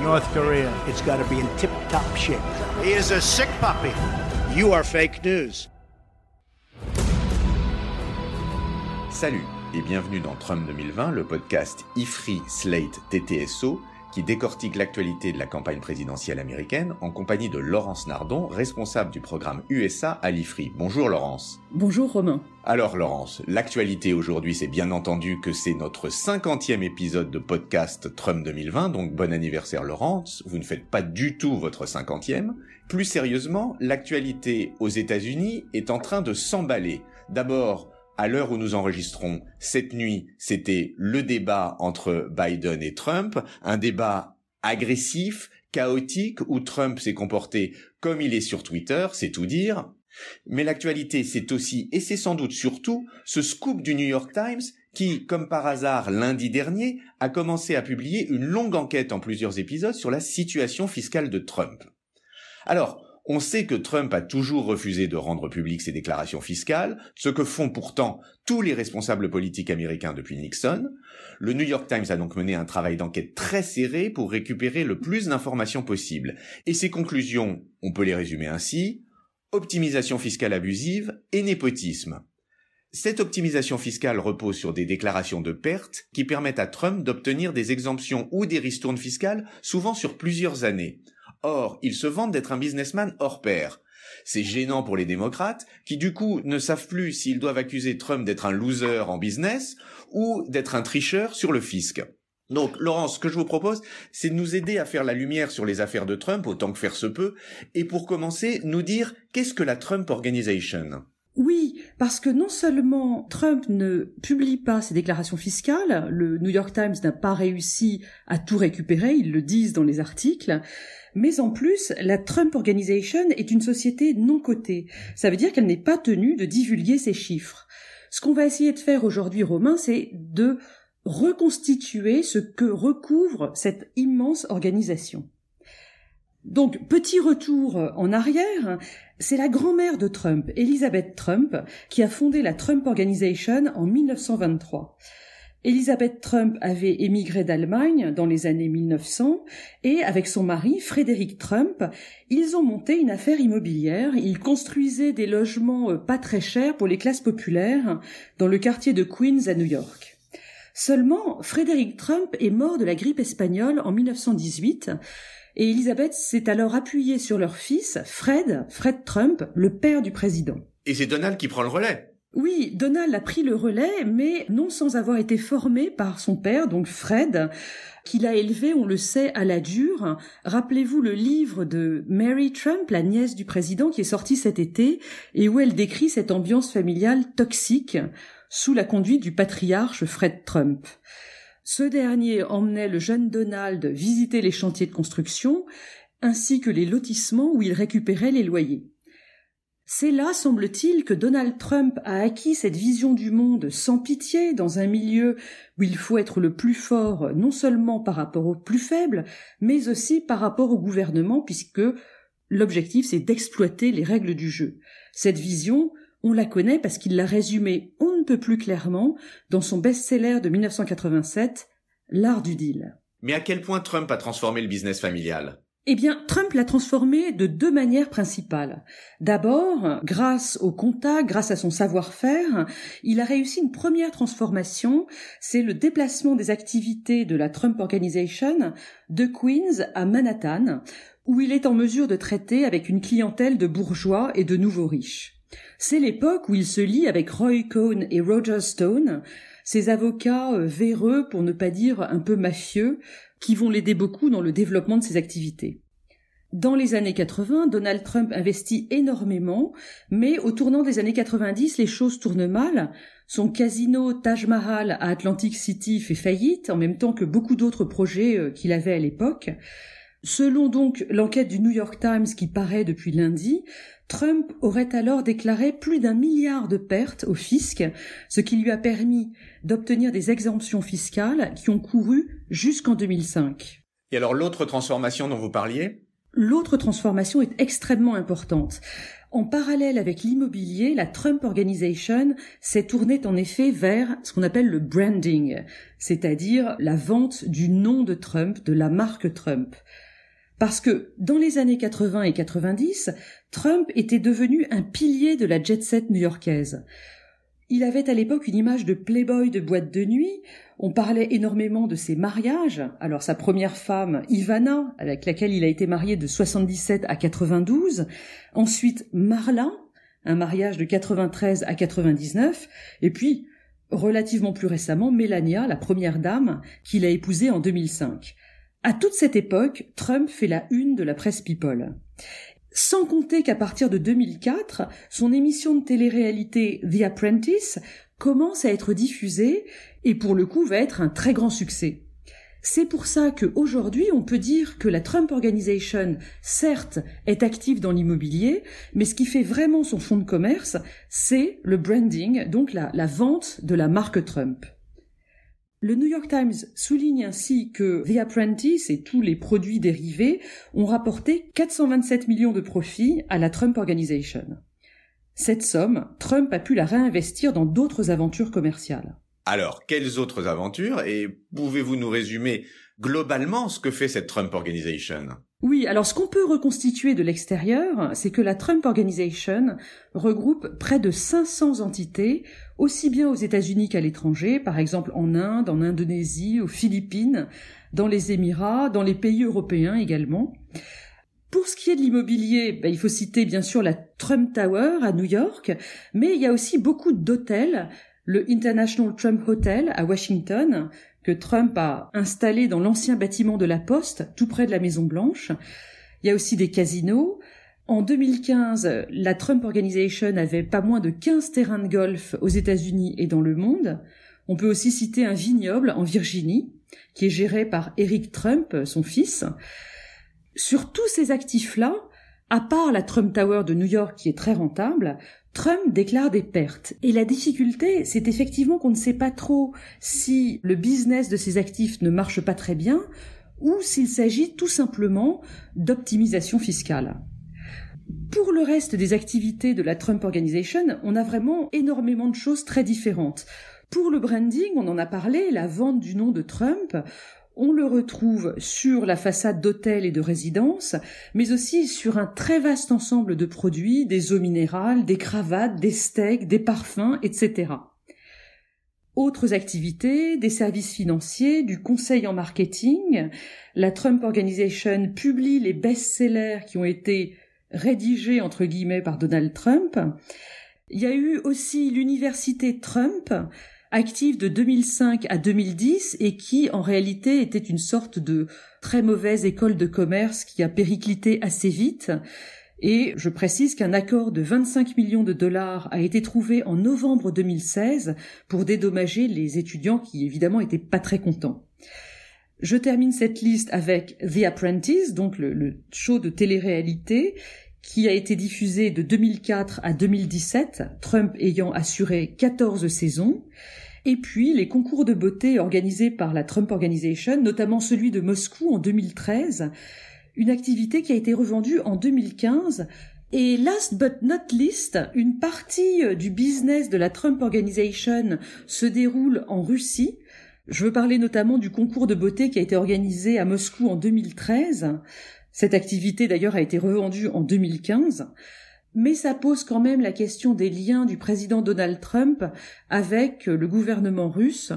North Korea. It's got to be in tip top shape. He is a sick puppy. You are fake news. Salut et bienvenue dans Trump 2020, le podcast IFRI Slate TTSO qui décortique l'actualité de la campagne présidentielle américaine en compagnie de Laurence Nardon, responsable du programme USA à l'IFRI. Bonjour Laurence. Bonjour Romain. Alors Laurence, l'actualité aujourd'hui c'est bien entendu que c'est notre cinquantième épisode de podcast Trump 2020, donc bon anniversaire Laurence, vous ne faites pas du tout votre cinquantième. Plus sérieusement, l'actualité aux États-Unis est en train de s'emballer. D'abord, à l'heure où nous enregistrons, cette nuit, c'était le débat entre Biden et Trump, un débat agressif, chaotique, où Trump s'est comporté comme il est sur Twitter, c'est tout dire. Mais l'actualité, c'est aussi, et c'est sans doute surtout, ce scoop du New York Times qui, comme par hasard lundi dernier, a commencé à publier une longue enquête en plusieurs épisodes sur la situation fiscale de Trump. Alors, on sait que Trump a toujours refusé de rendre publiques ses déclarations fiscales, ce que font pourtant tous les responsables politiques américains depuis Nixon. Le New York Times a donc mené un travail d'enquête très serré pour récupérer le plus d'informations possible. Et ses conclusions, on peut les résumer ainsi, optimisation fiscale abusive et népotisme. Cette optimisation fiscale repose sur des déclarations de pertes qui permettent à Trump d'obtenir des exemptions ou des ristournes fiscales, souvent sur plusieurs années. Or, il se vante d'être un businessman hors pair. C'est gênant pour les démocrates, qui du coup ne savent plus s'ils doivent accuser Trump d'être un loser en business ou d'être un tricheur sur le fisc. Donc, Laurence, ce que je vous propose, c'est de nous aider à faire la lumière sur les affaires de Trump autant que faire se peut, et pour commencer, nous dire qu'est-ce que la Trump Organization? Oui, parce que non seulement Trump ne publie pas ses déclarations fiscales, le New York Times n'a pas réussi à tout récupérer, ils le disent dans les articles, mais en plus, la Trump Organization est une société non cotée. Ça veut dire qu'elle n'est pas tenue de divulguer ses chiffres. Ce qu'on va essayer de faire aujourd'hui, Romain, c'est de reconstituer ce que recouvre cette immense organisation. Donc, petit retour en arrière, c'est la grand-mère de Trump, Elizabeth Trump, qui a fondé la Trump Organization en 1923. Elizabeth Trump avait émigré d'Allemagne dans les années 1900 et avec son mari Frédéric Trump, ils ont monté une affaire immobilière. Ils construisaient des logements euh, pas très chers pour les classes populaires dans le quartier de Queens à New York. Seulement, Frédéric Trump est mort de la grippe espagnole en 1918 et Elizabeth s'est alors appuyée sur leur fils, Fred, Fred Trump, le père du président. Et c'est Donald qui prend le relais. Oui, Donald a pris le relais, mais non sans avoir été formé par son père, donc Fred, qu'il a élevé, on le sait, à la dure. Rappelez-vous le livre de Mary Trump, la nièce du président, qui est sorti cet été, et où elle décrit cette ambiance familiale toxique sous la conduite du patriarche Fred Trump. Ce dernier emmenait le jeune Donald visiter les chantiers de construction, ainsi que les lotissements où il récupérait les loyers. C'est là, semble-t-il, que Donald Trump a acquis cette vision du monde sans pitié dans un milieu où il faut être le plus fort non seulement par rapport aux plus faibles, mais aussi par rapport au gouvernement, puisque l'objectif c'est d'exploiter les règles du jeu. Cette vision, on la connaît parce qu'il l'a résumée plus clairement dans son best-seller de 1987, L'art du deal. Mais à quel point Trump a transformé le business familial? Eh bien, Trump l'a transformé de deux manières principales. D'abord, grâce au contact, grâce à son savoir-faire, il a réussi une première transformation, c'est le déplacement des activités de la Trump Organization de Queens à Manhattan, où il est en mesure de traiter avec une clientèle de bourgeois et de nouveaux riches. C'est l'époque où il se lie avec Roy Cohn et Roger Stone, ces avocats euh, véreux, pour ne pas dire un peu mafieux, qui vont l'aider beaucoup dans le développement de ses activités. Dans les années 80, Donald Trump investit énormément, mais au tournant des années 90, les choses tournent mal. Son casino Taj Mahal à Atlantic City fait faillite, en même temps que beaucoup d'autres projets euh, qu'il avait à l'époque. Selon donc l'enquête du New York Times qui paraît depuis lundi, Trump aurait alors déclaré plus d'un milliard de pertes au fisc, ce qui lui a permis d'obtenir des exemptions fiscales qui ont couru jusqu'en 2005. Et alors l'autre transformation dont vous parliez? L'autre transformation est extrêmement importante. En parallèle avec l'immobilier, la Trump Organization s'est tournée en effet vers ce qu'on appelle le branding, c'est-à-dire la vente du nom de Trump, de la marque Trump. Parce que dans les années 80 et 90, Trump était devenu un pilier de la jet set new-yorkaise. Il avait à l'époque une image de playboy de boîte de nuit. On parlait énormément de ses mariages. Alors sa première femme, Ivana, avec laquelle il a été marié de 77 à 92. Ensuite, Marla, un mariage de 93 à 99. Et puis, relativement plus récemment, Melania, la première dame, qu'il a épousée en 2005. À toute cette époque, Trump fait la une de la presse People. Sans compter qu'à partir de 2004, son émission de télé-réalité The Apprentice commence à être diffusée et pour le coup va être un très grand succès. C'est pour ça qu'aujourd'hui, on peut dire que la Trump Organization, certes, est active dans l'immobilier, mais ce qui fait vraiment son fonds de commerce, c'est le branding, donc la, la vente de la marque Trump. Le New York Times souligne ainsi que The Apprentice et tous les produits dérivés ont rapporté 427 millions de profits à la Trump Organization. Cette somme, Trump a pu la réinvestir dans d'autres aventures commerciales. Alors, quelles autres aventures et pouvez-vous nous résumer globalement ce que fait cette Trump Organization? Oui, alors ce qu'on peut reconstituer de l'extérieur, c'est que la Trump Organization regroupe près de 500 entités, aussi bien aux États-Unis qu'à l'étranger, par exemple en Inde, en Indonésie, aux Philippines, dans les Émirats, dans les pays européens également. Pour ce qui est de l'immobilier, ben, il faut citer bien sûr la Trump Tower à New York, mais il y a aussi beaucoup d'hôtels, le International Trump Hotel à Washington, que Trump a installé dans l'ancien bâtiment de la Poste, tout près de la Maison Blanche. Il y a aussi des casinos. En 2015, la Trump Organization avait pas moins de 15 terrains de golf aux États-Unis et dans le monde. On peut aussi citer un vignoble en Virginie, qui est géré par Eric Trump, son fils. Sur tous ces actifs-là, à part la Trump Tower de New York qui est très rentable, Trump déclare des pertes. Et la difficulté, c'est effectivement qu'on ne sait pas trop si le business de ces actifs ne marche pas très bien ou s'il s'agit tout simplement d'optimisation fiscale. Pour le reste des activités de la Trump Organization, on a vraiment énormément de choses très différentes. Pour le branding, on en a parlé, la vente du nom de Trump, on le retrouve sur la façade d'hôtels et de résidences, mais aussi sur un très vaste ensemble de produits, des eaux minérales, des cravates, des steaks, des parfums, etc. Autres activités, des services financiers, du conseil en marketing. La Trump Organization publie les best-sellers qui ont été rédigés entre guillemets par Donald Trump. Il y a eu aussi l'université Trump active de 2005 à 2010 et qui en réalité était une sorte de très mauvaise école de commerce qui a périclité assez vite. Et je précise qu'un accord de 25 millions de dollars a été trouvé en novembre 2016 pour dédommager les étudiants qui évidemment étaient pas très contents. Je termine cette liste avec The Apprentice, donc le, show de télé-réalité, qui a été diffusé de 2004 à 2017, Trump ayant assuré 14 saisons. Et puis les concours de beauté organisés par la Trump Organization, notamment celui de Moscou en 2013, une activité qui a été revendue en 2015 et last but not least, une partie du business de la Trump Organization se déroule en Russie. Je veux parler notamment du concours de beauté qui a été organisé à Moscou en 2013. Cette activité d'ailleurs a été revendue en 2015 mais ça pose quand même la question des liens du président Donald Trump avec le gouvernement russe.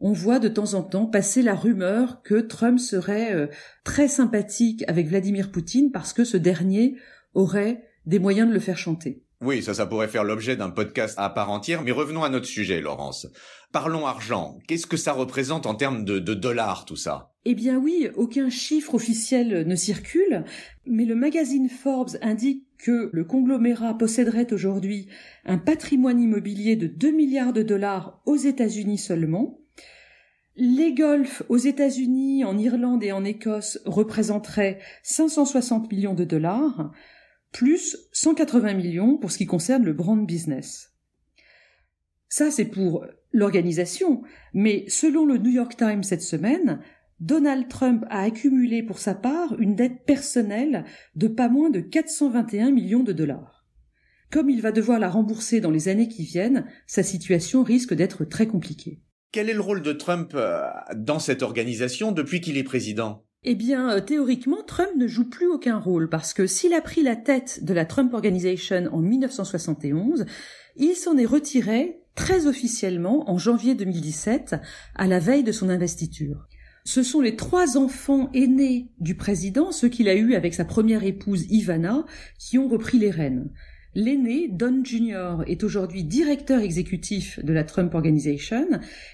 On voit de temps en temps passer la rumeur que Trump serait euh, très sympathique avec Vladimir Poutine parce que ce dernier aurait des moyens de le faire chanter. Oui, ça, ça pourrait faire l'objet d'un podcast à part entière, mais revenons à notre sujet, Laurence. Parlons argent. Qu'est-ce que ça représente en termes de, de dollars, tout ça? Eh bien oui, aucun chiffre officiel ne circule, mais le magazine Forbes indique que le conglomérat posséderait aujourd'hui un patrimoine immobilier de 2 milliards de dollars aux États-Unis seulement. Les golfs aux États-Unis, en Irlande et en Écosse représenteraient 560 millions de dollars, plus 180 millions pour ce qui concerne le brand business. Ça, c'est pour l'organisation, mais selon le New York Times cette semaine, Donald Trump a accumulé pour sa part une dette personnelle de pas moins de 421 millions de dollars. Comme il va devoir la rembourser dans les années qui viennent, sa situation risque d'être très compliquée. Quel est le rôle de Trump euh, dans cette organisation depuis qu'il est président? Eh bien, euh, théoriquement, Trump ne joue plus aucun rôle parce que s'il a pris la tête de la Trump Organization en 1971, il s'en est retiré très officiellement en janvier 2017, à la veille de son investiture. Ce sont les trois enfants aînés du président, ceux qu'il a eus avec sa première épouse Ivana, qui ont repris les rênes. L'aîné, Don Jr., est aujourd'hui directeur exécutif de la Trump Organization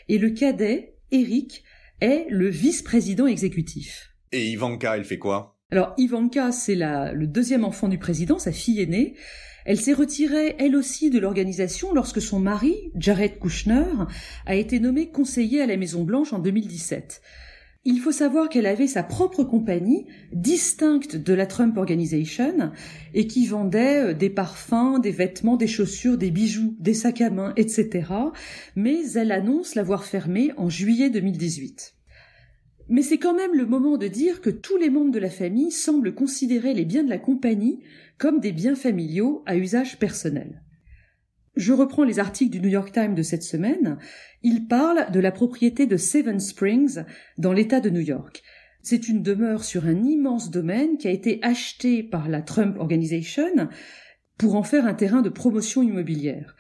et le cadet, Eric, est le vice-président exécutif. Et Ivanka, elle fait quoi? Alors Ivanka, c'est le deuxième enfant du président, sa fille aînée. Elle s'est retirée, elle aussi, de l'organisation lorsque son mari, Jared Kushner, a été nommé conseiller à la Maison-Blanche en 2017. Il faut savoir qu'elle avait sa propre compagnie, distincte de la Trump Organization, et qui vendait euh, des parfums, des vêtements, des chaussures, des bijoux, des sacs à main, etc. Mais elle annonce l'avoir fermée en juillet 2018. Mais c'est quand même le moment de dire que tous les membres de la famille semblent considérer les biens de la compagnie comme des biens familiaux à usage personnel. Je reprends les articles du New York Times de cette semaine. Il parle de la propriété de Seven Springs dans l'État de New York. C'est une demeure sur un immense domaine qui a été acheté par la Trump Organization pour en faire un terrain de promotion immobilière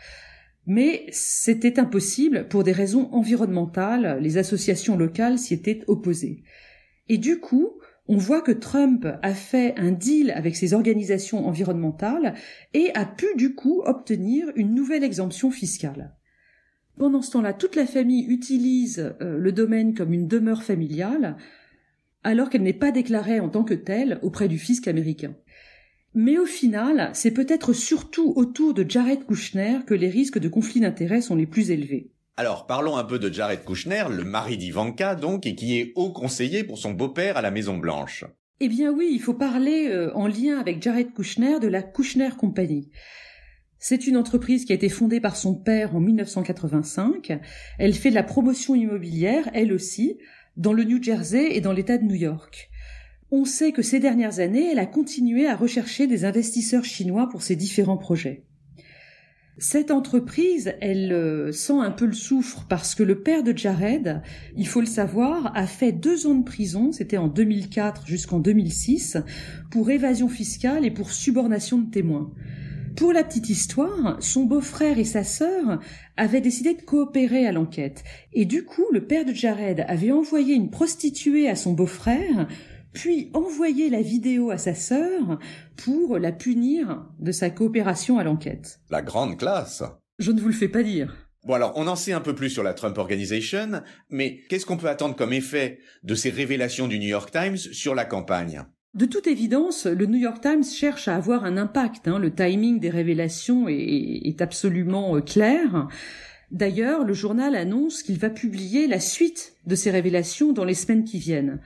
mais c'était impossible pour des raisons environnementales, les associations locales s'y étaient opposées. Et du coup, on voit que Trump a fait un deal avec ces organisations environnementales et a pu du coup obtenir une nouvelle exemption fiscale. Pendant ce temps-là, toute la famille utilise euh, le domaine comme une demeure familiale, alors qu'elle n'est pas déclarée en tant que telle auprès du fisc américain. Mais au final, c'est peut-être surtout autour de Jared Kushner que les risques de conflit d'intérêts sont les plus élevés. Alors parlons un peu de Jared Kushner, le mari d'Ivanka donc, et qui est haut conseiller pour son beau-père à la Maison Blanche. Eh bien oui, il faut parler euh, en lien avec Jared Kushner de la Kushner Company. C'est une entreprise qui a été fondée par son père en 1985. Elle fait de la promotion immobilière, elle aussi, dans le New Jersey et dans l'État de New York. On sait que ces dernières années, elle a continué à rechercher des investisseurs chinois pour ses différents projets. Cette entreprise, elle euh, sent un peu le souffre parce que le père de Jared, il faut le savoir, a fait deux ans de prison, c'était en 2004 jusqu'en 2006, pour évasion fiscale et pour subornation de témoins. Pour la petite histoire, son beau-frère et sa sœur avaient décidé de coopérer à l'enquête. Et du coup, le père de Jared avait envoyé une prostituée à son beau-frère puis envoyer la vidéo à sa sœur pour la punir de sa coopération à l'enquête. La grande classe. Je ne vous le fais pas dire. Bon alors, on en sait un peu plus sur la Trump Organization, mais qu'est-ce qu'on peut attendre comme effet de ces révélations du New York Times sur la campagne? De toute évidence, le New York Times cherche à avoir un impact. Hein. Le timing des révélations est, absolument euh, clair. D'ailleurs, le journal annonce qu'il va publier la suite de ces révélations dans les semaines qui viennent.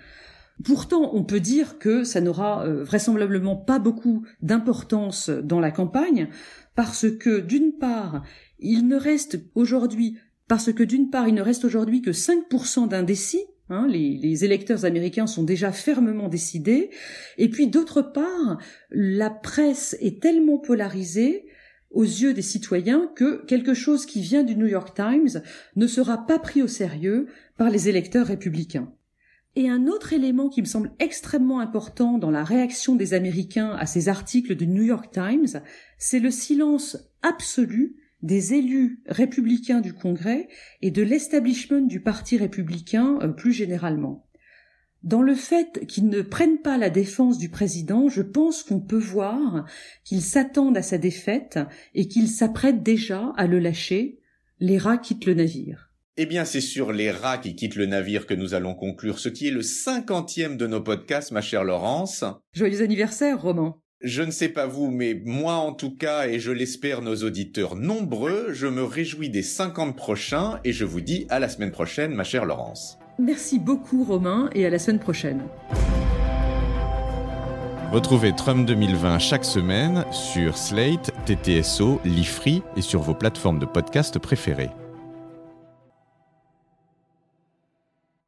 Pourtant, on peut dire que ça n'aura euh, vraisemblablement pas beaucoup d'importance dans la campagne, parce que d'une part, il ne reste aujourd'hui, parce que d'une part, il ne reste aujourd'hui que 5% d'indécis, hein, les, les, électeurs américains sont déjà fermement décidés, et puis d'autre part, la presse est tellement polarisée aux yeux des citoyens que quelque chose qui vient du New York Times ne sera pas pris au sérieux par les électeurs républicains. Et un autre élément qui me semble extrêmement important dans la réaction des Américains à ces articles du New York Times, c'est le silence absolu des élus républicains du Congrès et de l'establishment du Parti républicain euh, plus généralement. Dans le fait qu'ils ne prennent pas la défense du président, je pense qu'on peut voir qu'ils s'attendent à sa défaite et qu'ils s'apprêtent déjà à le lâcher. Les rats quittent le navire. Eh bien, c'est sur les rats qui quittent le navire que nous allons conclure ce qui est le cinquantième de nos podcasts, ma chère Laurence. Joyeux anniversaire, Roman. Je ne sais pas vous, mais moi en tout cas, et je l'espère nos auditeurs nombreux, je me réjouis des cinquante prochains et je vous dis à la semaine prochaine, ma chère Laurence. Merci beaucoup Romain et à la semaine prochaine. Retrouvez Trump 2020 chaque semaine sur Slate, TTSO, Lifree et sur vos plateformes de podcast préférées.